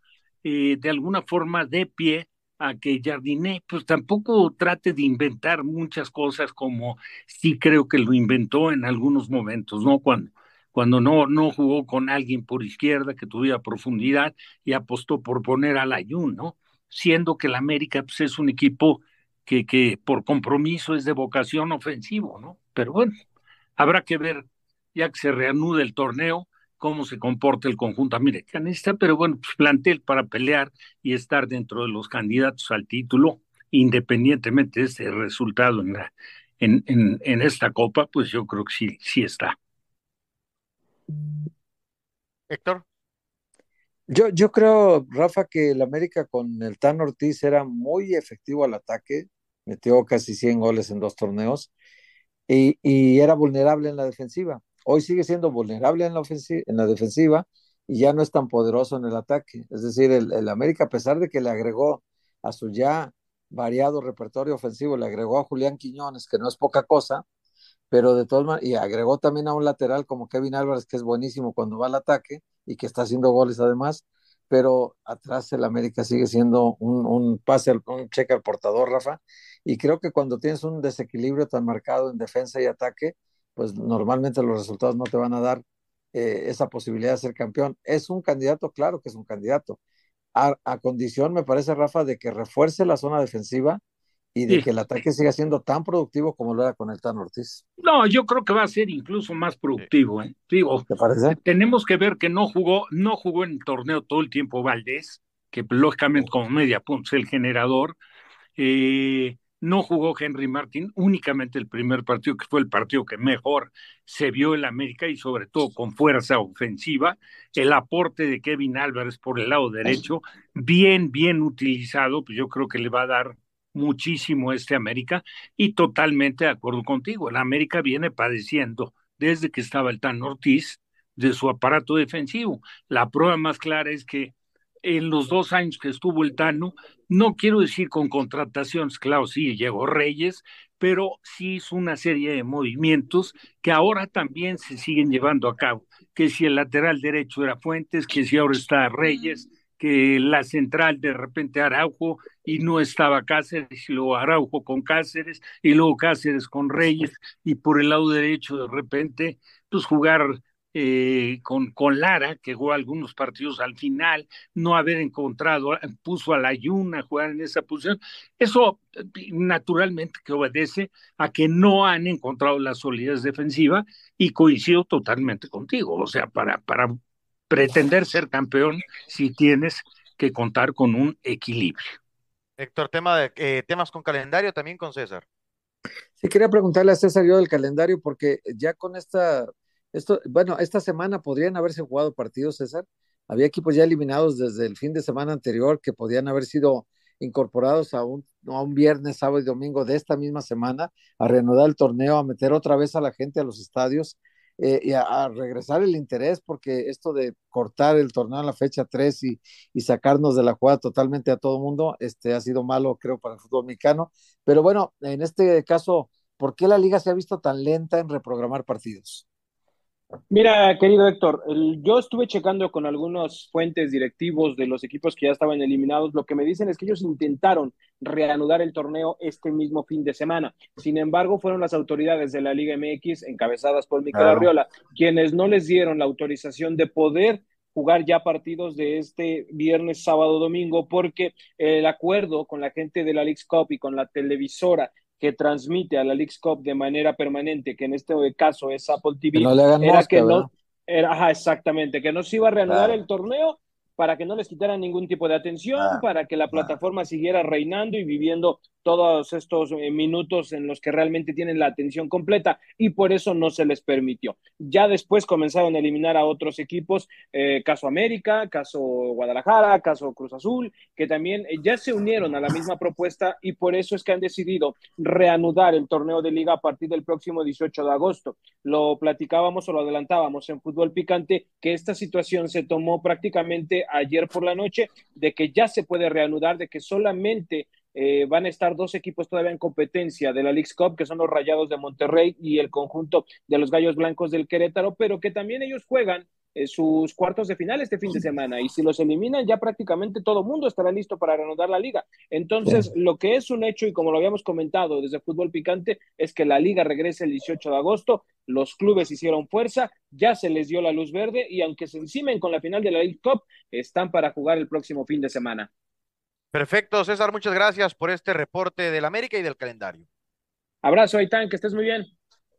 eh, de alguna forma de pie a que Jardiné pues tampoco trate de inventar muchas cosas como sí creo que lo inventó en algunos momentos, ¿no? Cuando, cuando no, no jugó con alguien por izquierda que tuviera profundidad y apostó por poner al Ayun, ¿no? Siendo que el América pues, es un equipo que, que por compromiso es de vocación ofensivo, ¿no? Pero bueno, habrá que ver ya que se reanude el torneo, cómo se comporta el conjunto americanista, pero bueno, pues plantel para pelear y estar dentro de los candidatos al título, independientemente de este resultado en, la, en, en, en esta copa, pues yo creo que sí, sí está. Héctor. Yo, yo creo, Rafa, que el América con el Tan Ortiz era muy efectivo al ataque, metió casi 100 goles en dos torneos y, y era vulnerable en la defensiva hoy sigue siendo vulnerable en la, en la defensiva y ya no es tan poderoso en el ataque. Es decir, el, el, América, a pesar de que le agregó a su ya variado repertorio ofensivo, le agregó a Julián Quiñones, que no es poca cosa, pero de todas maneras, y agregó también a un lateral como Kevin Álvarez, que es buenísimo cuando va al ataque y que está haciendo goles además, pero atrás el América sigue siendo un, un pase, un cheque al portador, Rafa, y creo que cuando tienes un desequilibrio tan marcado en defensa y ataque, pues normalmente los resultados no te van a dar eh, esa posibilidad de ser campeón. ¿Es un candidato? Claro que es un candidato. A, a, condición, me parece, Rafa, de que refuerce la zona defensiva y de sí. que el ataque siga siendo tan productivo como lo era con el Tan Ortiz. No, yo creo que va a ser incluso más productivo. ¿eh? Digo, ¿Te parece? Tenemos que ver que no jugó, no jugó en el torneo todo el tiempo Valdés, que lógicamente como media punta es el generador. Eh, no jugó Henry Martin únicamente el primer partido, que fue el partido que mejor se vio en América y sobre todo con fuerza ofensiva. El aporte de Kevin Álvarez por el lado derecho, bien, bien utilizado, pues yo creo que le va a dar muchísimo este América y totalmente de acuerdo contigo. El América viene padeciendo desde que estaba el Tan Ortiz de su aparato defensivo. La prueba más clara es que en los dos años que estuvo el Tano, no quiero decir con contrataciones, claro, sí, llegó Reyes, pero sí hizo una serie de movimientos que ahora también se siguen llevando a cabo, que si el lateral derecho era Fuentes, que si ahora está Reyes, que la central de repente Araujo y no estaba Cáceres, y luego Araujo con Cáceres, y luego Cáceres con Reyes, y por el lado derecho de repente, pues jugar eh, con, con Lara, que jugó algunos partidos al final, no haber encontrado, puso a la Yuna a jugar en esa posición. Eso naturalmente que obedece a que no han encontrado la solidez defensiva y coincido totalmente contigo. O sea, para, para pretender ser campeón, si tienes que contar con un equilibrio. Héctor, tema de, eh, temas con calendario también con César. Sí, quería preguntarle a César yo del calendario, porque ya con esta esto, bueno, esta semana podrían haberse jugado partidos, César. Había equipos ya eliminados desde el fin de semana anterior que podían haber sido incorporados a un, a un viernes, sábado y domingo de esta misma semana a reanudar el torneo, a meter otra vez a la gente a los estadios eh, y a, regresar el interés, porque esto de cortar el torneo a la fecha 3 y, y sacarnos de la jugada totalmente a todo mundo, este, ha sido malo, creo, para el fútbol mexicano. Pero bueno, en este caso, ¿por qué la liga se ha visto tan lenta en reprogramar partidos? Mira, querido Héctor, el, yo estuve checando con algunos fuentes directivos de los equipos que ya estaban eliminados. Lo que me dicen es que ellos intentaron reanudar el torneo este mismo fin de semana. Sin embargo, fueron las autoridades de la Liga MX, encabezadas por Miquel claro. Arriola, quienes no les dieron la autorización de poder jugar ya partidos de este viernes, sábado, domingo, porque el acuerdo con la gente de la Leagues Cup y con la televisora que transmite a la Leagues Cup de manera permanente, que en este caso es Apple TV, que no le hagan era mosca, que no, era, ajá, exactamente, que no se iba a reanudar Claro. el torneo para que no les quitaran ningún tipo de atención, Ah, para que la plataforma siguiera reinando y viviendo todos estos eh, minutos en los que realmente tienen la atención completa y por eso no se les permitió. Ya después comenzaron a eliminar a otros equipos, eh, caso América, caso Guadalajara, caso Cruz Azul, que también eh, ya se unieron a la misma propuesta y por eso es que han decidido reanudar el torneo de liga a partir del próximo 18 de agosto. Lo platicábamos o lo adelantábamos en Fútbol Picante que esta situación se tomó prácticamente ayer por la noche de que ya se puede reanudar, de que solamente eh, van a estar dos equipos todavía en competencia de la Leagues Cup, que son los Rayados de Monterrey y el conjunto de los Gallos Blancos del Querétaro, pero que también ellos juegan eh, sus cuartos de final este fin de semana y si los eliminan ya prácticamente todo mundo estará listo para reanudar la liga. Entonces, Sí. lo que es un hecho y como lo habíamos comentado desde Fútbol Picante es que la liga regresa el 18 de agosto, los clubes hicieron fuerza, ya se les dio la luz verde y aunque se encimen con la final de la League Cup, están para jugar el próximo fin de semana. Perfecto, César, muchas gracias por este reporte del América y del calendario. Abrazo, Aitán, que estés muy bien.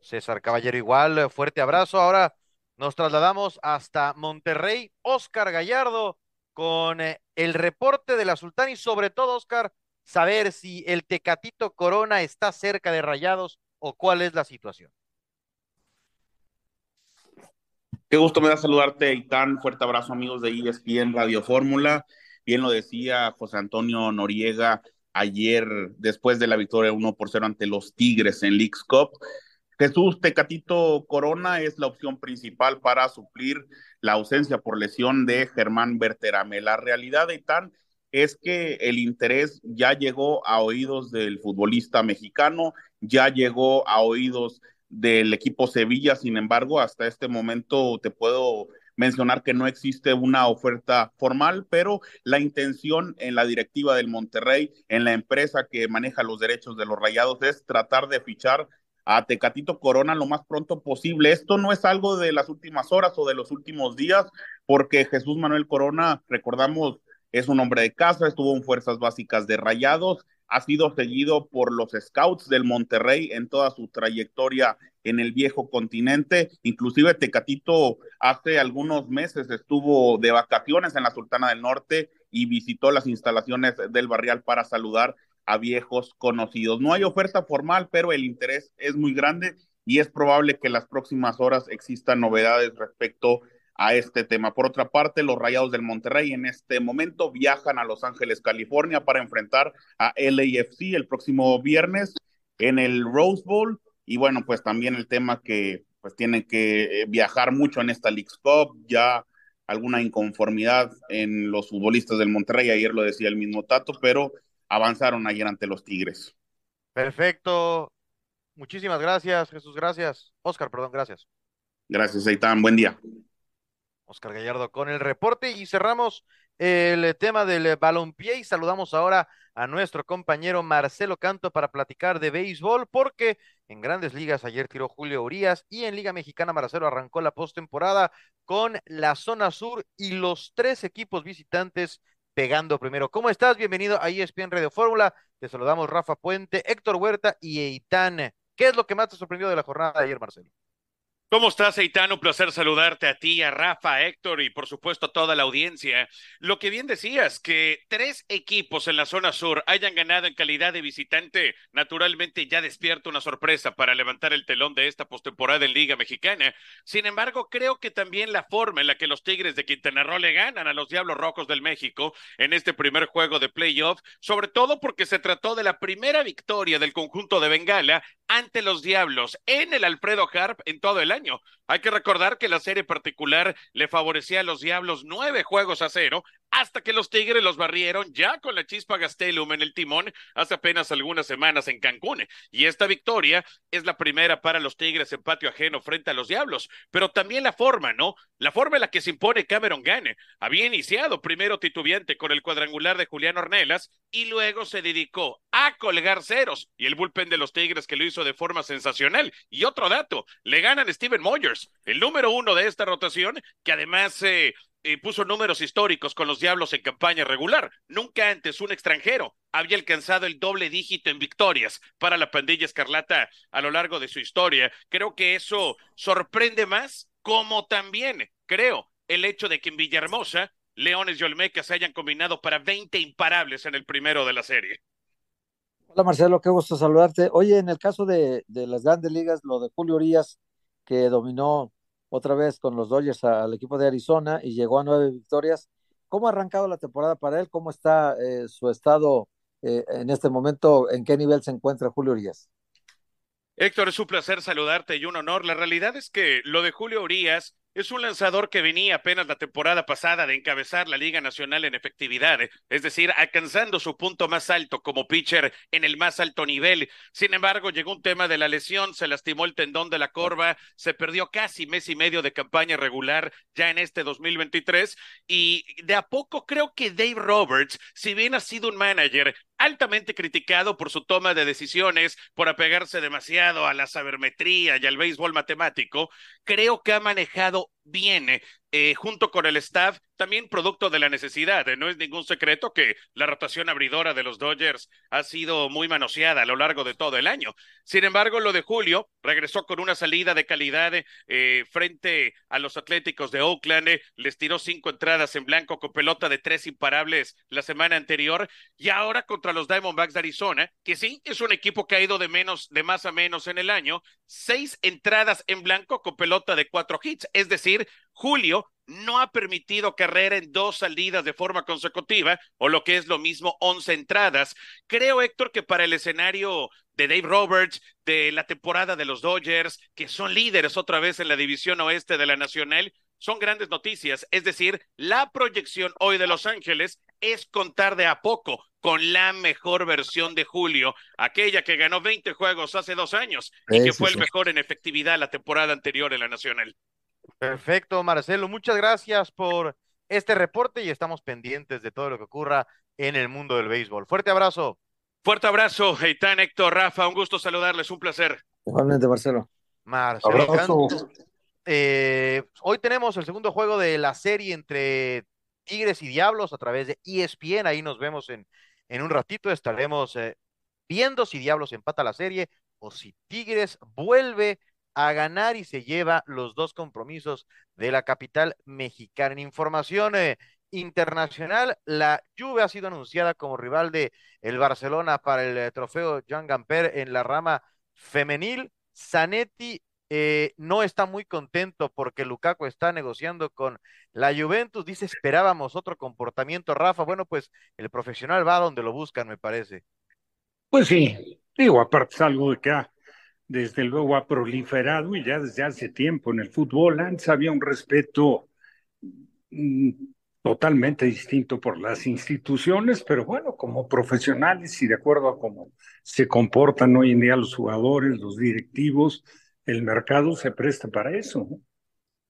César Caballero igual, fuerte abrazo. Ahora nos trasladamos hasta Monterrey, Oscar Gallardo, con eh, el reporte de la Sultana y sobre todo, Oscar, saber si el Tecatito Corona está cerca de Rayados o cuál es la situación. Qué gusto me da saludarte, Itán. Fuerte abrazo, amigos de ESPN Radio Fórmula. Bien lo decía José Antonio Noriega ayer, después de la victoria 1 por 0 ante los Tigres en Leagues Cup. Jesús Tecatito Corona es la opción principal para suplir la ausencia por lesión de Germán Berterame. La realidad, Itán, es que el interés ya llegó a oídos del futbolista mexicano, ya llegó a oídos del equipo Sevilla. Sin embargo, hasta este momento te puedo mencionar que no existe una oferta formal, pero la intención en la directiva del Monterrey, en la empresa que maneja los derechos de los rayados, es tratar de fichar a Tecatito Corona lo más pronto posible. Esto no es algo de las últimas horas o de los últimos días, porque Jesús Manuel Corona, recordamos, es un hombre de casa, estuvo en fuerzas básicas de Rayados, ha sido seguido por los scouts del Monterrey en toda su trayectoria en el viejo continente. Inclusive Tecatito hace algunos meses estuvo de vacaciones en la Sultana del Norte y visitó las instalaciones del barrial para saludar a viejos conocidos. No hay oferta formal, pero el interés es muy grande y es probable que en las próximas horas existan novedades respecto a este tema. Por otra parte, los Rayados del Monterrey en este momento viajan a Los Ángeles, California, para enfrentar a LAFC el próximo viernes en el Rose Bowl. Y bueno, pues también el tema que pues tienen que eh, viajar mucho en esta League Cup, ya alguna inconformidad en los futbolistas del Monterrey, ayer lo decía el mismo Tato, pero avanzaron ayer ante los Tigres. Perfecto. Muchísimas gracias, Jesús, gracias. Oscar, perdón, gracias. Gracias, Aitán. Buen día. Oscar Gallardo con el reporte y cerramos el tema del balompié y saludamos ahora a nuestro compañero Marcelo Canto para platicar de béisbol porque en grandes ligas ayer tiró Julio Urias y en Liga Mexicana Marcelo arrancó la postemporada con la zona sur y los tres equipos visitantes pegando primero. ¿Cómo estás? Bienvenido a ESPN Radio Fórmula. Te saludamos Rafa Puente, Héctor Huerta y Eitan. ¿Qué es lo que más te sorprendió de la jornada de ayer, Marcelo? ¿Cómo estás, Eitan? Un placer saludarte a ti, a Rafa, a Héctor y por supuesto a toda la audiencia. Lo que bien decías, que tres equipos en la zona sur hayan ganado en calidad de visitante, naturalmente ya despierta una sorpresa para levantar el telón de esta postemporada en Liga Mexicana. Sin embargo, creo que también la forma en la que los Tigres de Quintana Roo le ganan a los Diablos Rojos del México en este primer juego de playoff, sobre todo porque se trató de la primera victoria del conjunto de Bengala ante los Diablos en el Alfredo Harp en todo el año. Hay que recordar que la serie particular le favorecía a los Diablos nueve juegos a cero hasta que los Tigres los barrieron ya con la chispa Gastelum en el timón hace apenas algunas semanas en Cancún. Y esta victoria es la primera para los Tigres en patio ajeno frente a los Diablos, pero también la forma, ¿no? La forma en la que se impone Cameron Gane. Había iniciado primero titubeante con el cuadrangular de Julián Ornelas y luego se dedicó a colgar ceros y el bullpen de los Tigres que lo hizo de forma sensacional. Y otro dato, le ganan Steven Moyers, el número uno de esta rotación, que además eh, puso números históricos con los Diablos en campaña regular. Nunca antes un extranjero había alcanzado el doble dígito en victorias para la pandilla escarlata a lo largo de su historia. Creo que eso sorprende más, como también creo el hecho de que en Villahermosa Leones y Olmeca se hayan combinado para 20 imparables en el primero de la serie. Hola Marcelo, qué gusto saludarte. Oye, en el caso de, de las grandes ligas, lo de Julio Urias, que dominó otra vez con los Dodgers al equipo de Arizona y llegó a nueve victorias. ¿Cómo ha arrancado la temporada para él? ¿Cómo está eh, su estado eh, en este momento? ¿En qué nivel se encuentra Julio Urias? Héctor, es un placer saludarte y un honor. La realidad es que lo de Julio Urias es un lanzador que venía apenas la temporada pasada de encabezar la Liga Nacional en efectividad, es decir, alcanzando su punto más alto como pitcher en el más alto nivel. Sin embargo, llegó un tema de la lesión, se lastimó el tendón de la corva, se perdió casi mes y medio de campaña regular ya en este 2023 y de a poco creo que Dave Roberts, si bien ha sido un manager altamente criticado por su toma de decisiones, por apegarse demasiado a la sabermetría y al béisbol matemático, creo que ha manejado bien eh, junto con el staff, también producto de la necesidad. No es ningún secreto que la rotación abridora de los Dodgers ha sido muy manoseada a lo largo de todo el año. Sin embargo, lo de Julio regresó con una salida de calidad eh, frente a los Atléticos de Oakland, les tiró cinco entradas en blanco con pelota de tres imparables la semana anterior y ahora contra los Diamondbacks de Arizona, que sí es un equipo que ha ido de menos, de más a menos en el año, seis entradas en blanco con pelota de cuatro hits, es decir, Julio no ha permitido carrera en dos salidas de forma consecutiva, o lo que es lo mismo, once entradas. Creo, Héctor, que para el escenario de Dave Roberts, de la temporada de los Dodgers, que son líderes otra vez en la división oeste de la Nacional, son grandes noticias. Es decir, la proyección hoy de Los Ángeles es contar de a poco con la mejor versión de Julio, aquella que ganó 20 juegos hace dos años y que fue el mejor en efectividad la temporada anterior en la Nacional. Perfecto, Marcelo. Muchas gracias por este reporte y estamos pendientes de todo lo que ocurra en el mundo del béisbol. Fuerte abrazo. Fuerte abrazo, Eitan, Héctor, Rafa, un gusto saludarles, un placer. Igualmente, Marcelo. Marcelo. Eh, hoy tenemos el segundo juego de la serie entre Tigres y Diablos a través de ESPN. Ahí nos vemos en, en un ratito. Estaremos eh, viendo si Diablos empata la serie o si Tigres vuelve a ganar y se lleva los dos compromisos de la capital mexicana. En información eh, internacional, la Juve ha sido anunciada como rival de el Barcelona para el eh, trofeo Jean Gamper en la rama femenil. Zanetti eh, no está muy contento porque Lukaku está negociando con la Juventus. Dice, esperábamos otro comportamiento, Rafa. Bueno, pues el profesional va donde lo buscan, me parece. Pues sí, digo, aparte es algo de que ha desde luego ha proliferado y ya desde hace tiempo en el fútbol. Antes había un respeto mm, totalmente distinto por las instituciones, pero bueno, como profesionales y de acuerdo a cómo se comportan hoy en día los jugadores, los directivos, el mercado se presta para eso.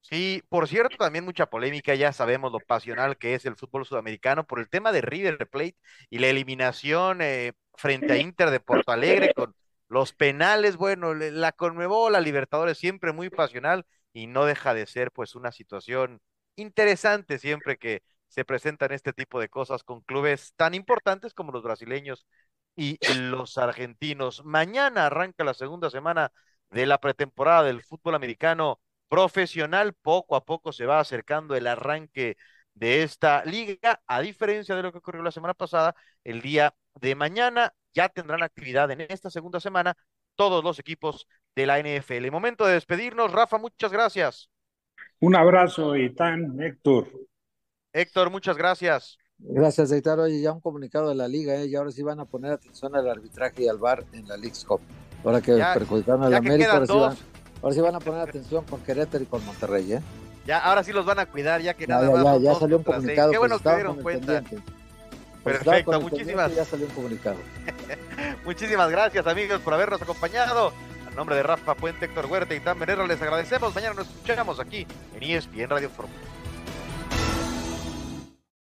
Sí, por cierto, también mucha polémica, ya sabemos lo pasional que es el fútbol sudamericano por el tema de River Plate y la eliminación eh, frente a Inter de Porto Alegre con los penales, bueno, la Conmebol, la Libertadores, siempre muy pasional y no deja de ser pues una situación interesante siempre que se presentan este tipo de cosas con clubes tan importantes como los brasileños y los argentinos. Mañana arranca la segunda semana de la pretemporada del fútbol americano profesional. Poco a poco se va acercando el arranque de esta liga, a diferencia de lo que ocurrió la semana pasada, el día de mañana ya tendrán actividad en esta segunda semana todos los equipos de la NFL. Momento de despedirnos. Rafa, muchas gracias. Un abrazo, Itán, Héctor. Héctor, muchas gracias. Gracias, Héctor. Oye, ya un comunicado de la liga, ¿eh? y ahora sí van a poner atención al arbitraje y al VAR en la League Cup. Ahora que perjudicaron a la América, ahora sí, van, ahora sí, van, a poner atención con Querétaro y con Monterrey, ¿eh? Ya, ahora sí los van a cuidar, ya que ya, nada más. Ya, ya salió un comunicado. Qué bueno que dieron cuenta. Perfecto, muchísimas. Ya salió un comunicado. muchísimas gracias, amigos, por habernos acompañado. A nombre de Rafa Puente, Héctor Huerta y Tan Venero, les agradecemos. Mañana nos escuchamos aquí en ESPN Radio Fórmula.